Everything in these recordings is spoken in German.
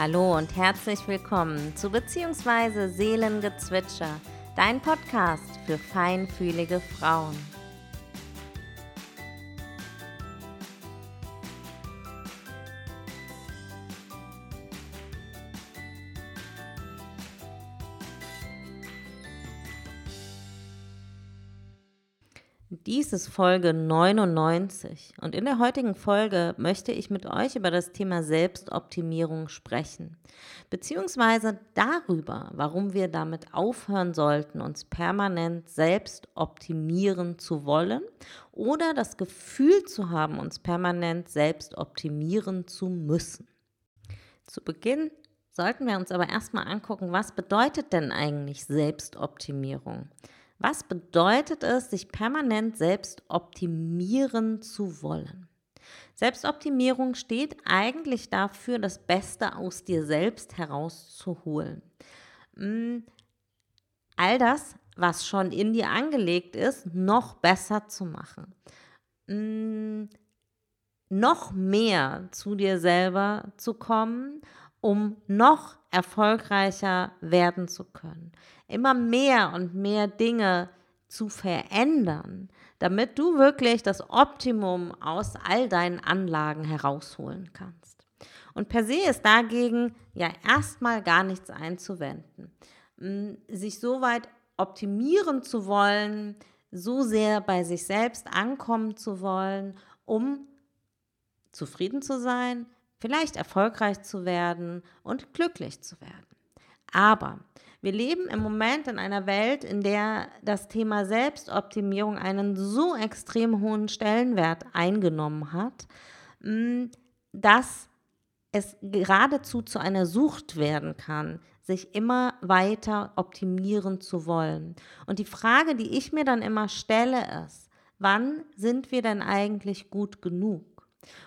Hallo und herzlich willkommen zu Beziehungsweise Seelengezwitscher, dein Podcast für feinfühlige Frauen. Dies ist Folge 99 und in der heutigen Folge möchte ich mit euch über das Thema Selbstoptimierung sprechen, beziehungsweise darüber, warum wir damit aufhören sollten, uns permanent selbst optimieren zu wollen oder das Gefühl zu haben, uns permanent selbst optimieren zu müssen. Zu Beginn sollten wir uns aber erstmal angucken, was bedeutet denn eigentlich Selbstoptimierung? Was bedeutet es, sich permanent selbst optimieren zu wollen? Selbstoptimierung steht eigentlich dafür, das Beste aus dir selbst herauszuholen. Mm, all das, was schon in dir angelegt ist, noch besser zu machen. Mm, noch mehr zu dir selber zu kommen, um noch erfolgreicher werden zu können immer mehr und mehr Dinge zu verändern, damit du wirklich das Optimum aus all deinen Anlagen herausholen kannst. Und per se ist dagegen ja erstmal gar nichts einzuwenden. Mm, sich so weit optimieren zu wollen, so sehr bei sich selbst ankommen zu wollen, um zufrieden zu sein, vielleicht erfolgreich zu werden und glücklich zu werden. Aber wir leben im Moment in einer Welt, in der das Thema Selbstoptimierung einen so extrem hohen Stellenwert eingenommen hat, mm, dass es geradezu zu einer Sucht werden kann, sich immer weiter optimieren zu wollen. Und die Frage, die ich mir dann immer stelle, ist, wann sind wir denn eigentlich gut genug?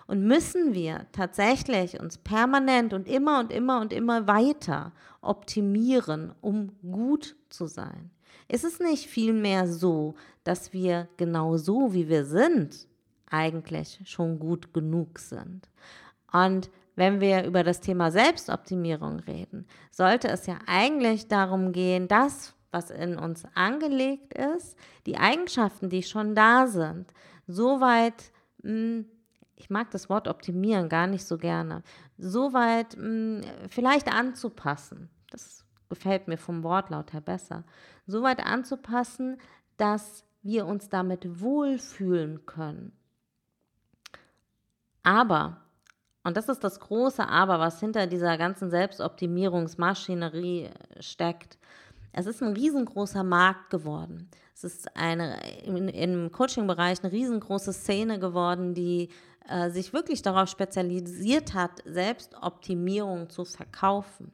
Und müssen wir tatsächlich uns permanent und immer und immer und immer weiter optimieren, um gut zu sein? Ist es nicht vielmehr so, dass wir genau so, wie wir sind, eigentlich schon gut genug sind? Und wenn wir über das Thema Selbstoptimierung reden, sollte es ja eigentlich darum gehen, das, was in uns angelegt ist, die Eigenschaften, die schon da sind, so weit hm, ich mag das Wort optimieren gar nicht so gerne, so weit mh, hm, vielleicht anzupassen. Das gefällt mir vom Wortlaut her besser. So weit anzupassen, dass wir uns damit wohlfühlen können. Aber, und das ist das große Aber, was hinter dieser ganzen Selbstoptimierungsmaschinerie steckt, es ist ein riesengroßer Markt geworden. Es ist eine, in, im Coaching-Bereich eine riesengroße Szene geworden, die äh, sich wirklich darauf spezialisiert hat, Selbstoptimierung zu verkaufen.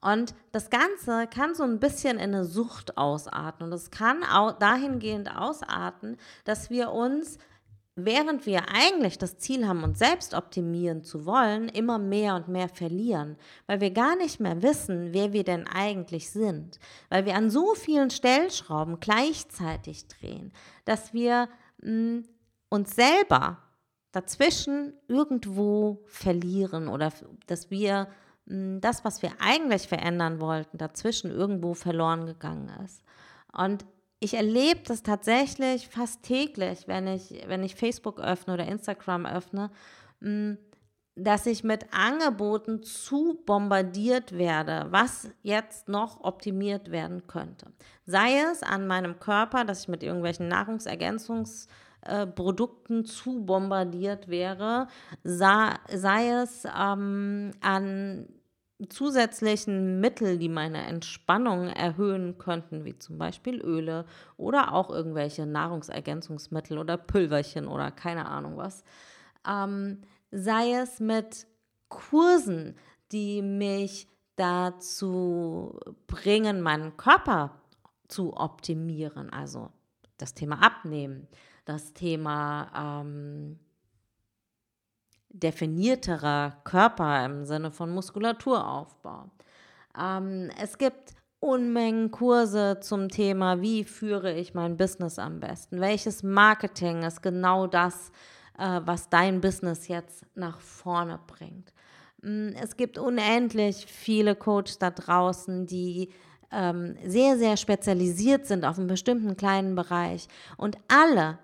Und das Ganze kann so ein bisschen in eine Sucht ausarten. Und es kann auch dahingehend ausarten, dass wir uns während wir eigentlich das Ziel haben, uns selbst optimieren zu wollen, immer mehr und mehr verlieren, weil wir gar nicht mehr wissen, wer wir denn eigentlich sind, weil wir an so vielen Stellschrauben gleichzeitig drehen, dass wir mh, hm, uns selber dazwischen irgendwo verlieren oder dass wir hm, das, was wir eigentlich verändern wollten, dazwischen irgendwo verloren gegangen ist. Und ich erlebe das tatsächlich fast täglich, wenn ich, wenn ich Facebook öffne oder Instagram öffne, mm, dass ich mit Angeboten zu bombardiert werde, was jetzt noch optimiert werden könnte. Sei es an meinem Körper, dass ich mit irgendwelchen Nahrungsergänzungsprodukten zu bombardiert wäre, sei, sei es ähm, an zusätzlichen Mittel, die meine Entspannung erhöhen könnten, wie zum Beispiel Öle oder auch irgendwelche Nahrungsergänzungsmittel oder Pülverchen oder keine Ahnung was, ähm, sei es mit Kursen, die mich dazu bringen, meinen Körper zu optimieren, also das Thema Abnehmen, das Thema ähm, definierterer Körper im Sinne von Muskulaturaufbau. Ähm, es gibt Unmengen Kurse zum Thema, wie führe ich mein Business am besten? Welches Marketing ist genau das, äh, was dein Business jetzt nach vorne bringt? Mm, es gibt unendlich viele Coaches da draußen, die ähm, sehr, sehr spezialisiert sind auf einen bestimmten kleinen Bereich. Und alle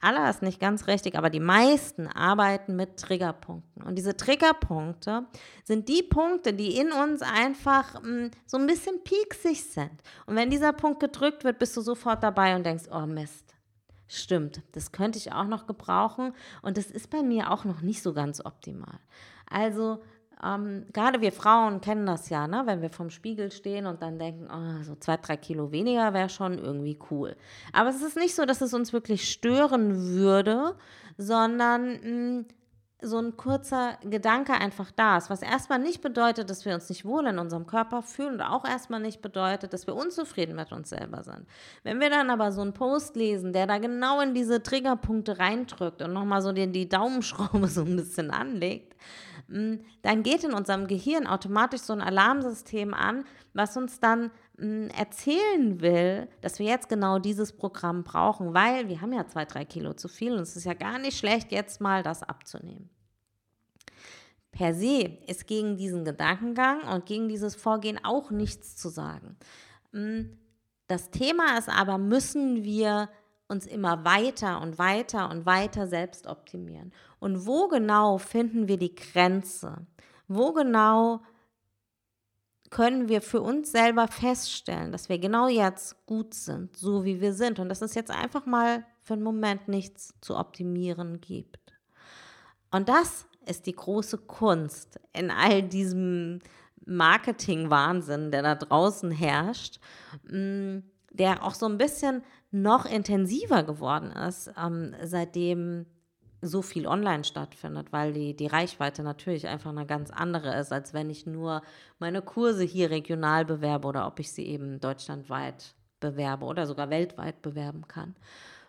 alle ist nicht ganz richtig, aber die meisten arbeiten mit Triggerpunkten. Und diese Triggerpunkte sind die Punkte, die in uns einfach mh, mm, so ein bisschen pieksig sind. Und wenn dieser Punkt gedrückt wird, bist du sofort dabei und denkst, oh Mist, stimmt, das könnte ich auch noch gebrauchen. Und das ist bei mir auch noch nicht so ganz optimal. Also ähm, gerade wir Frauen kennen das ja, ne? wenn wir vom Spiegel stehen und dann denken, oh, so zwei, drei Kilo weniger wäre schon irgendwie cool. Aber es ist nicht so, dass es uns wirklich stören würde, sondern mh, mm, so ein kurzer Gedanke einfach da ist, was erstmal nicht bedeutet, dass wir uns nicht wohl in unserem Körper fühlen und auch erstmal nicht bedeutet, dass wir unzufrieden mit uns selber sind. Wenn wir dann aber so einen Post lesen, der da genau in diese Triggerpunkte reindrückt und nochmal so die, die Daumenschraube so ein bisschen anlegt, dann geht in unserem Gehirn automatisch so ein Alarmsystem an, was uns dann hm, erzählen will, dass wir jetzt genau dieses Programm brauchen, weil wir haben ja zwei, drei Kilo zu viel und es ist ja gar nicht schlecht, jetzt mal das abzunehmen. Per se ist gegen diesen Gedankengang und gegen dieses Vorgehen auch nichts zu sagen. Hm, das Thema ist aber, müssen wir uns immer weiter und weiter und weiter selbst optimieren. Und wo genau finden wir die Grenze? Wo genau können wir für uns selber feststellen, dass wir genau jetzt gut sind, so wie wir sind und dass es jetzt einfach mal für einen Moment nichts zu optimieren gibt. Und das ist die große Kunst in all diesem Marketing-Wahnsinn, der da draußen herrscht, mm, der auch so ein bisschen noch intensiver geworden ist, ähm, seitdem so viel online stattfindet, weil die, die Reichweite natürlich einfach eine ganz andere ist, als wenn ich nur meine Kurse hier regional bewerbe oder ob ich sie eben deutschlandweit bewerbe oder sogar weltweit bewerben kann.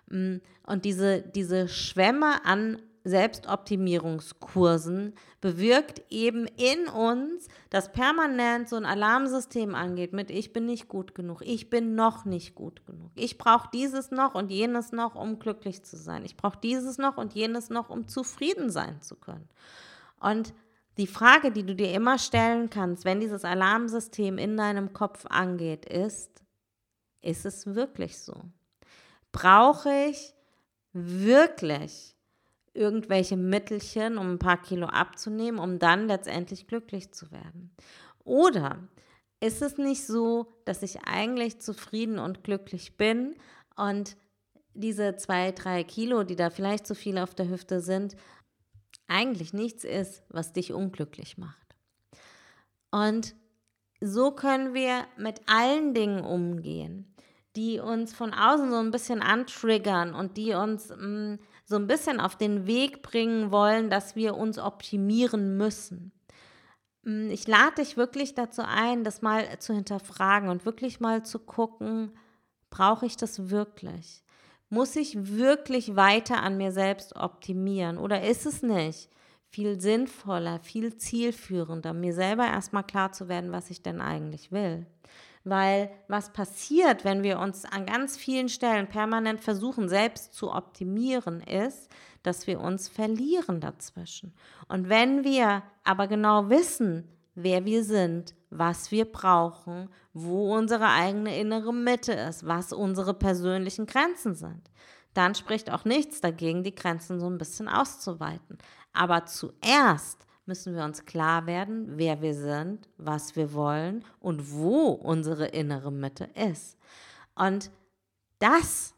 Mm, und diese, diese Schwämme an Selbstoptimierungskursen bewirkt eben in uns, dass permanent so ein Alarmsystem angeht mit ich bin nicht gut genug, ich bin noch nicht gut genug, ich brauche dieses noch und jenes noch, um glücklich zu sein, ich brauche dieses noch und jenes noch, um zufrieden sein zu können. Und die Frage, die du dir immer stellen kannst, wenn dieses Alarmsystem in deinem Kopf angeht, ist, ist es wirklich so? Brauche ich wirklich irgendwelche Mittelchen, um ein paar Kilo abzunehmen, um dann letztendlich glücklich zu werden? Oder ist es nicht so, dass ich eigentlich zufrieden und glücklich bin und diese zwei, drei Kilo, die da vielleicht zu viel auf der Hüfte sind, eigentlich nichts ist, was dich unglücklich macht? Und so können wir mit allen Dingen umgehen, die uns von außen so ein bisschen antriggern und die uns mh, mm, so ein bisschen auf den Weg bringen wollen, dass wir uns optimieren müssen. Mm, ich lade dich wirklich dazu ein, das mal zu hinterfragen und wirklich mal zu gucken, brauche ich das wirklich? Muss ich wirklich weiter an mir selbst optimieren oder ist es nicht viel sinnvoller, viel zielführender, mir selber erstmal klar zu werden, was ich denn eigentlich will? Weil was passiert, wenn wir uns an ganz vielen Stellen permanent versuchen, selbst zu optimieren, ist, dass wir uns verlieren dazwischen. Und wenn wir aber genau wissen, wer wir sind, was wir brauchen, wo unsere eigene innere Mitte ist, was unsere persönlichen Grenzen sind, dann spricht auch nichts dagegen, die Grenzen so ein bisschen auszuweiten. Aber zuerst müssen wir uns klar werden, wer wir sind, was wir wollen und wo unsere innere Mitte ist. Und das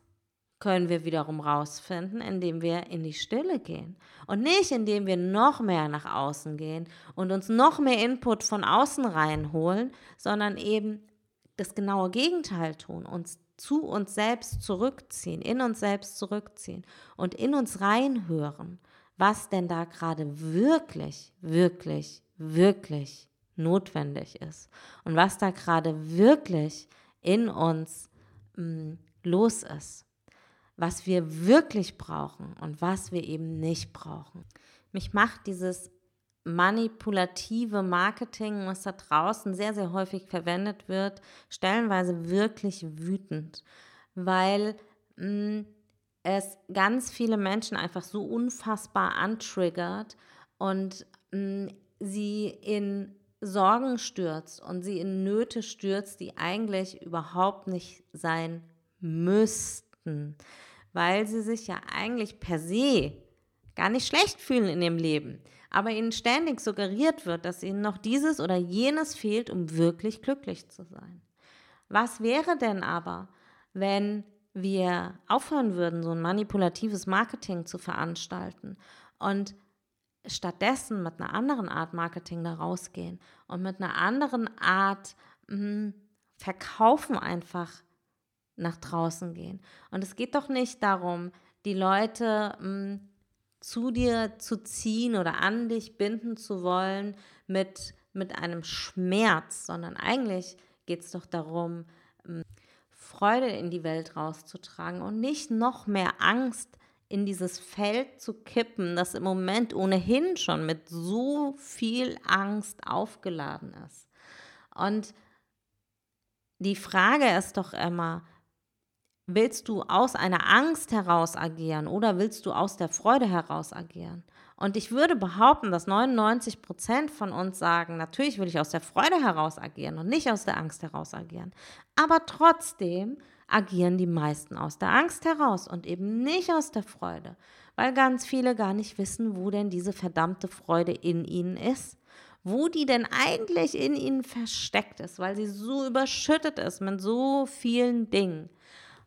können wir wiederum rausfinden, indem wir in die Stille gehen und nicht indem wir noch mehr nach außen gehen und uns noch mehr Input von außen reinholen, sondern eben das genaue Gegenteil tun, uns zu uns selbst zurückziehen, in uns selbst zurückziehen und in uns reinhören was denn da gerade wirklich, wirklich, wirklich notwendig ist und was da gerade wirklich in uns mh, mm, los ist, was wir wirklich brauchen und was wir eben nicht brauchen. Mich macht dieses manipulative Marketing, was da draußen sehr, sehr häufig verwendet wird, stellenweise wirklich wütend, weil mh, mm, es ganz viele Menschen einfach so unfassbar antriggert und mh, mm, sie in Sorgen stürzt und sie in Nöte stürzt, die eigentlich überhaupt nicht sein müssten, weil sie sich ja eigentlich per se gar nicht schlecht fühlen in ihrem Leben, aber ihnen ständig suggeriert wird, dass ihnen noch dieses oder jenes fehlt, um wirklich glücklich zu sein. Was wäre denn aber, wenn wir aufhören würden, so ein manipulatives Marketing zu veranstalten und stattdessen mit einer anderen Art Marketing da rausgehen und mit einer anderen Art mh, hm, Verkaufen einfach nach draußen gehen. Und es geht doch nicht darum, die Leute mh, hm, zu dir zu ziehen oder an dich binden zu wollen mit, mit einem Schmerz, sondern eigentlich geht es doch darum, mh, hm, Freude in die Welt rauszutragen und nicht noch mehr Angst in dieses Feld zu kippen, das im Moment ohnehin schon mit so viel Angst aufgeladen ist. Und die Frage ist doch immer, willst du aus einer Angst heraus agieren oder willst du aus der Freude heraus agieren? Und ich würde behaupten, dass 99 Prozent von uns sagen, natürlich will ich aus der Freude heraus agieren und nicht aus der Angst heraus agieren. Aber trotzdem agieren die meisten aus der Angst heraus und eben nicht aus der Freude, weil ganz viele gar nicht wissen, wo denn diese verdammte Freude in ihnen ist, wo die denn eigentlich in ihnen versteckt ist, weil sie so überschüttet ist mit so vielen Dingen.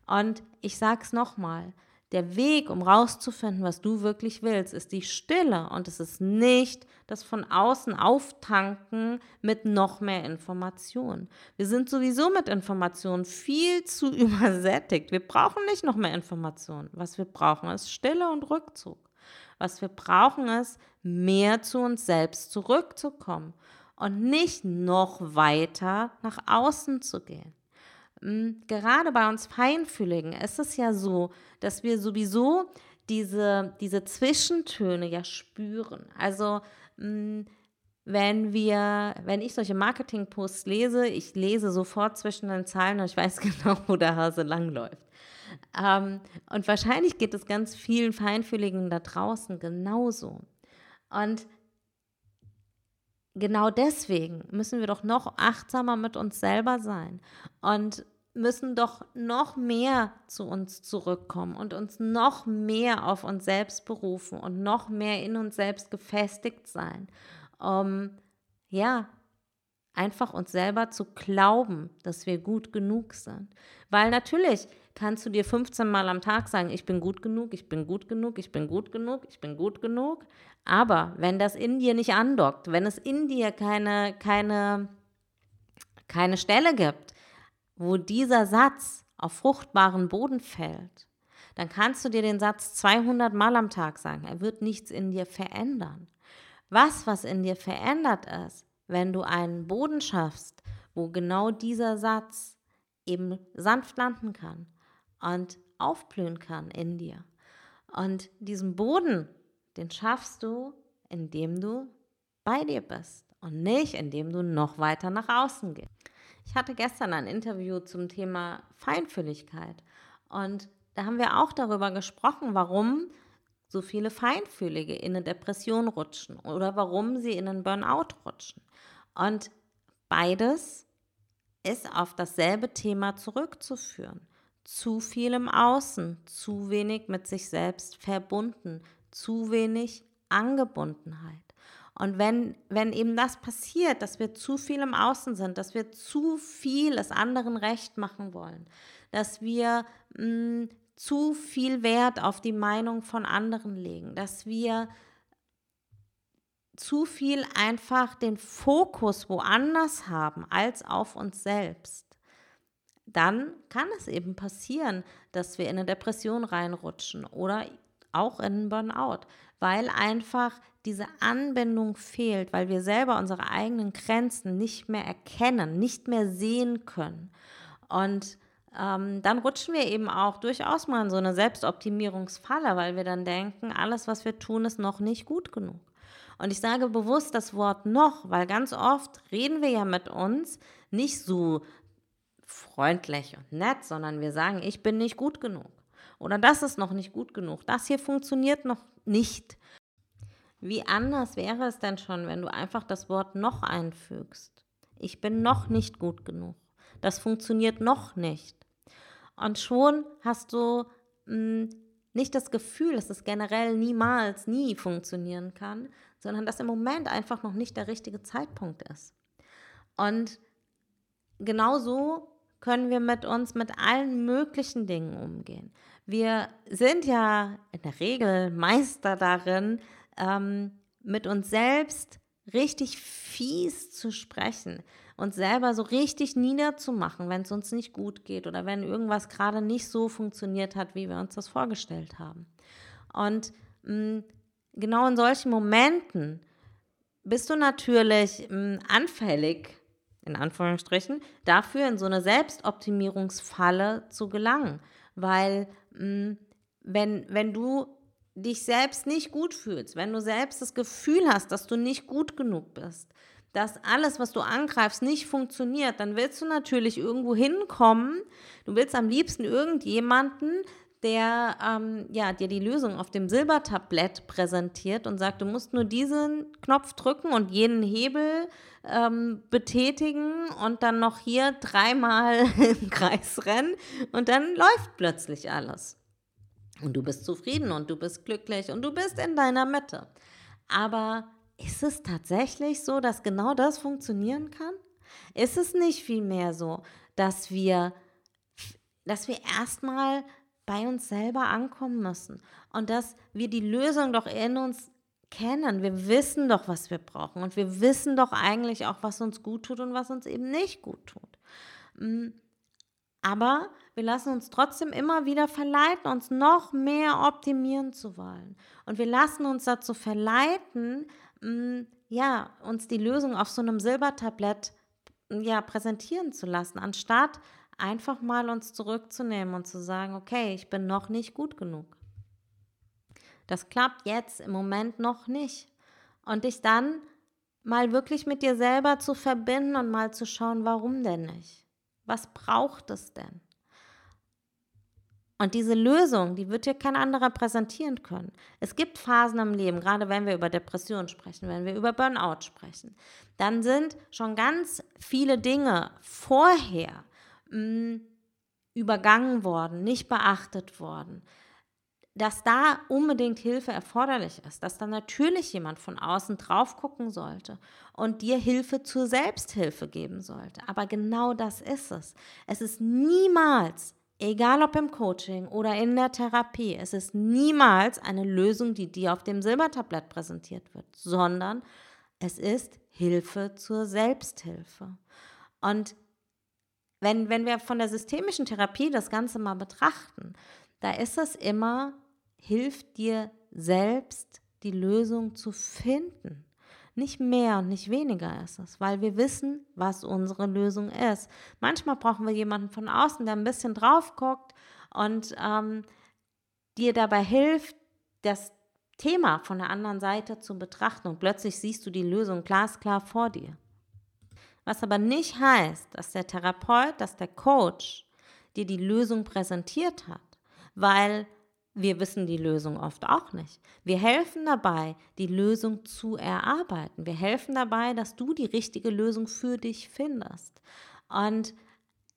Und ich sag's nochmal, der Weg, um rauszufinden, was du wirklich willst, ist die Stille und es ist nicht das von außen auftanken mit noch mehr Informationen. Wir sind sowieso mit Informationen viel zu übersättigt. Wir brauchen nicht noch mehr Informationen. Was wir brauchen, ist Stille und Rückzug. Was wir brauchen, ist mehr zu uns selbst zurückzukommen und nicht noch weiter nach außen zu gehen. Gerade bei uns Feinfühligen ist es ja so, dass wir sowieso diese, diese Zwischentöne ja spüren. Also hm, wenn wir, wenn ich solche Marketing-Posts lese, ich lese sofort zwischen den Zeilen und ich weiß genau, wo der Hase langläuft. Ähm, und wahrscheinlich geht es ganz vielen Feinfühligen da draußen genauso. Und genau deswegen müssen wir doch noch achtsamer mit uns selber sein und müssen doch noch mehr zu uns zurückkommen und uns noch mehr auf uns selbst berufen und noch mehr in uns selbst gefestigt sein, um ja, einfach uns selber zu glauben, dass wir gut genug sind. Weil natürlich kannst du dir 15 Mal am Tag sagen, ich bin gut genug, ich bin gut genug, ich bin gut genug, ich bin gut genug. Aber wenn das in dir nicht andockt, wenn es in dir keine, keine, keine Stelle gibt, wo dieser Satz auf fruchtbaren Boden fällt, dann kannst du dir den Satz 200 Mal am Tag sagen. Er wird nichts in dir verändern. Was, was in dir verändert ist, wenn du einen Boden schaffst, wo genau dieser Satz eben sanft landen kann und aufblühen kann in dir. Und diesen Boden, den schaffst du, indem du bei dir bist und nicht, indem du noch weiter nach außen gehst. Ich hatte gestern ein Interview zum Thema Feinfühligkeit und da haben wir auch darüber gesprochen, warum so viele Feinfühlige in eine Depression rutschen oder warum sie in einen Burnout rutschen. Und beides ist auf dasselbe Thema zurückzuführen. Zu viel im Außen, zu wenig mit sich selbst verbunden, zu wenig Angebundenheit. Und wenn, wenn eben das passiert, dass wir zu viel im Außen sind, dass wir zu viel es anderen recht machen wollen, dass wir mh, hm, zu viel Wert auf die Meinung von anderen legen, dass wir zu viel einfach den Fokus woanders haben als auf uns selbst, dann kann es eben passieren, dass wir in eine Depression reinrutschen oder auch in einen Burnout, weil einfach diese Anbindung fehlt, weil wir selber unsere eigenen Grenzen nicht mehr erkennen, nicht mehr sehen können. Und ähm, dann rutschen wir eben auch durchaus mal in so eine Selbstoptimierungsfalle, weil wir dann denken, alles, was wir tun, ist noch nicht gut genug. Und ich sage bewusst das Wort noch, weil ganz oft reden wir ja mit uns nicht so freundlich und nett, sondern wir sagen, ich bin nicht gut genug. Oder das ist noch nicht gut genug. Das hier funktioniert noch nicht. Wie anders wäre es denn schon, wenn du einfach das Wort noch einfügst? Ich bin noch nicht gut genug. Das funktioniert noch nicht. Und schon hast du mh, hm, nicht das Gefühl, dass es generell niemals, nie funktionieren kann, sondern dass im Moment einfach noch nicht der richtige Zeitpunkt ist. Und genauso können wir mit uns mit allen möglichen Dingen umgehen. Wir sind ja in der Regel Meister darin, ähm, mit uns selbst richtig fies zu sprechen, uns selber so richtig niederzumachen, wenn es uns nicht gut geht oder wenn irgendwas gerade nicht so funktioniert hat, wie wir uns das vorgestellt haben. Und mh, mm, genau in solchen Momenten bist du natürlich mh, mm, anfällig, in Anführungsstrichen, dafür in so eine Selbstoptimierungsfalle zu gelangen. Weil mh, mm, wenn, wenn du dich selbst nicht gut fühlst, wenn du selbst das Gefühl hast, dass du nicht gut genug bist, dass alles, was du angreifst, nicht funktioniert, dann willst du natürlich irgendwo hinkommen. Du willst am liebsten irgendjemanden, der ähm, ja, dir die Lösung auf dem Silbertablett präsentiert und sagt, du musst nur diesen Knopf drücken und jenen Hebel ähm, betätigen und dann noch hier dreimal im Kreis rennen und dann läuft plötzlich alles. Und du bist zufrieden und du bist glücklich und du bist in deiner Mitte. Aber ist es tatsächlich so, dass genau das funktionieren kann? Ist es nicht vielmehr so, dass wir, dass wir erstmal bei uns selber ankommen müssen und dass wir die Lösung doch in uns kennen. Wir wissen doch, was wir brauchen und wir wissen doch eigentlich auch, was uns gut tut und was uns eben nicht gut tut. Aber wir lassen uns trotzdem immer wieder verleiten, uns noch mehr optimieren zu wollen. Und wir lassen uns dazu verleiten, Mm, ja, uns die Lösung auf so einem Silbertablett mm, ja, präsentieren zu lassen, anstatt einfach mal uns zurückzunehmen und zu sagen, okay, ich bin noch nicht gut genug. Das klappt jetzt im Moment noch nicht. Und dich dann mal wirklich mit dir selber zu verbinden und mal zu schauen, warum denn nicht? Was braucht es denn? Und diese Lösung, die wird dir kein anderer präsentieren können. Es gibt Phasen im Leben, gerade wenn wir über Depression sprechen, wenn wir über Burnout sprechen, dann sind schon ganz viele Dinge vorher mh, hm, übergangen worden, nicht beachtet worden. Dass da unbedingt Hilfe erforderlich ist, dass da natürlich jemand von außen drauf gucken sollte und dir Hilfe zur Selbsthilfe geben sollte. Aber genau das ist es. Es ist niemals Egal ob im Coaching oder in der Therapie, es ist niemals eine Lösung, die dir auf dem Silbertablett präsentiert wird, sondern es ist Hilfe zur Selbsthilfe. Und wenn, wenn wir von der systemischen Therapie das Ganze mal betrachten, da ist es immer, hilft dir selbst die Lösung zu finden. Nicht mehr und nicht weniger ist es, weil wir wissen, was unsere Lösung ist. Manchmal brauchen wir jemanden von außen, der ein bisschen drauf guckt und ähm, dir dabei hilft, das Thema von der anderen Seite zu betrachten und plötzlich siehst du die Lösung glasklar vor dir. Was aber nicht heißt, dass der Therapeut, dass der Coach dir die Lösung präsentiert hat, weil wir wissen die Lösung oft auch nicht. Wir helfen dabei, die Lösung zu erarbeiten. Wir helfen dabei, dass du die richtige Lösung für dich findest. Und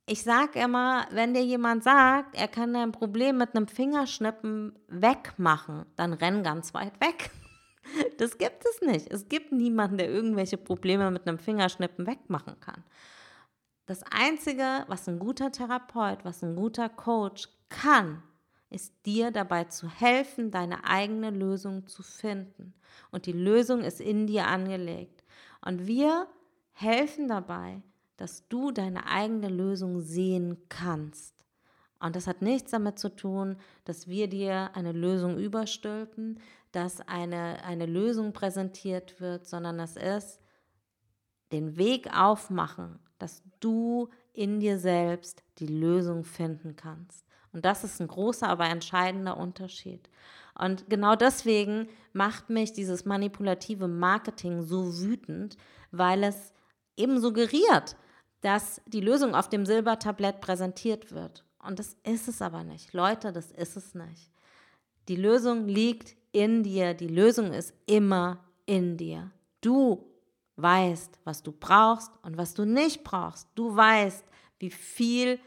ich sage immer, wenn dir jemand sagt, er kann dein Problem mit einem Fingerschnippen wegmachen, dann renn ganz weit weg. Das gibt es nicht. Es gibt niemanden, der irgendwelche Probleme mit einem Fingerschnippen wegmachen kann. Das Einzige, was ein guter Therapeut, was ein guter Coach kann, ist dir dabei zu helfen, deine eigene Lösung zu finden. Und die Lösung ist in dir angelegt. Und wir helfen dabei, dass du deine eigene Lösung sehen kannst. Und das hat nichts damit zu tun, dass wir dir eine Lösung überstülpen, dass eine, eine Lösung präsentiert wird, sondern das ist den Weg aufmachen, dass du in dir selbst die Lösung finden kannst. Und das ist ein großer, aber entscheidender Unterschied. Und genau deswegen macht mich dieses manipulative Marketing so wütend, weil es eben suggeriert, dass die Lösung auf dem Silbertablett präsentiert wird. Und das ist es aber nicht. Leute, das ist es nicht. Die Lösung liegt in dir. Die Lösung ist immer in dir. Du weißt, was du brauchst und was du nicht brauchst. Du weißt, wie viel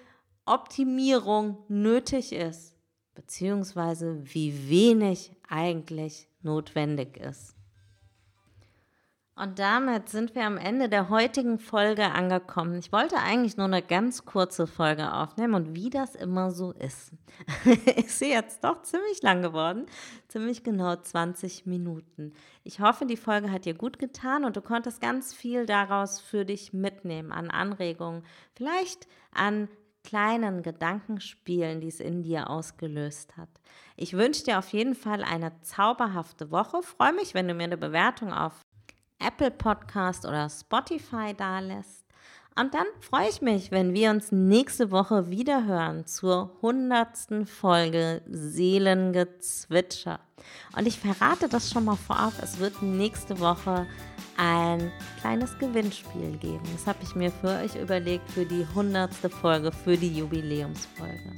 Optimierung nötig ist, beziehungsweise wie wenig eigentlich notwendig ist. Und damit sind wir am Ende der heutigen Folge angekommen. Ich wollte eigentlich nur eine ganz kurze Folge aufnehmen und wie das immer so ist, ist sie jetzt doch ziemlich lang geworden, ziemlich genau 20 Minuten. Ich hoffe, die Folge hat dir gut getan und du konntest ganz viel daraus für dich mitnehmen an Anregungen, vielleicht an kleinen Gedankenspielen, die es in dir ausgelöst hat. Ich wünsche dir auf jeden Fall eine zauberhafte Woche. Freue mich, wenn du mir eine Bewertung auf Apple Podcast oder Spotify dalässt. Und dann freue ich mich, wenn wir uns nächste Woche wieder hören zur hundertsten Folge Seelengezwitscher. Und ich verrate das schon mal vorab, es wird nächste Woche ein kleines Gewinnspiel geben. Das habe ich mir für euch überlegt für die hundertste Folge, für die Jubiläumsfolge.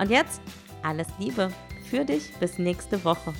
Und jetzt alles Liebe für dich bis nächste Woche.